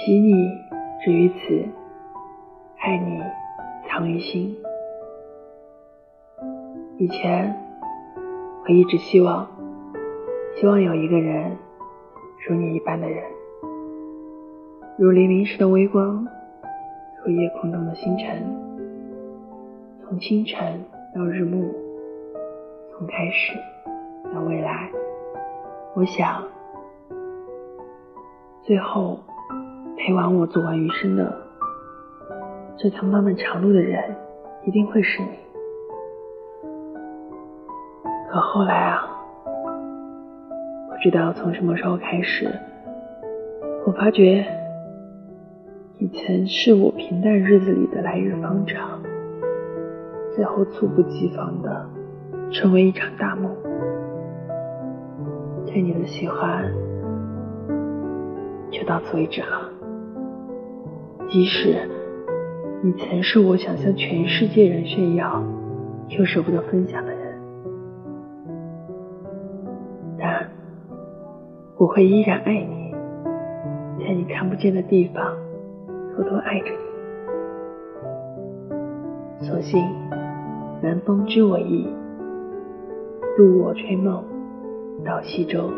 喜你止于此，爱你藏于心。以前我一直希望，希望有一个人如你一般的人，如黎明时的微光，如夜空中的星辰，从清晨到日暮，从开始到未来。我想，最后陪完我走完余生的这条漫漫长路的人，一定会是你。可后来啊，不知道从什么时候开始，我发觉，你曾是我平淡日子里的来日方长，最后猝不及防的成为一场大梦。对你的喜欢就到此为止了。即使你曾是我想向全世界人炫耀又舍不得分享的人，但我会依然爱你，在你看不见的地方偷偷爱着你。所幸南风知我意，渡我吹梦。到西洲。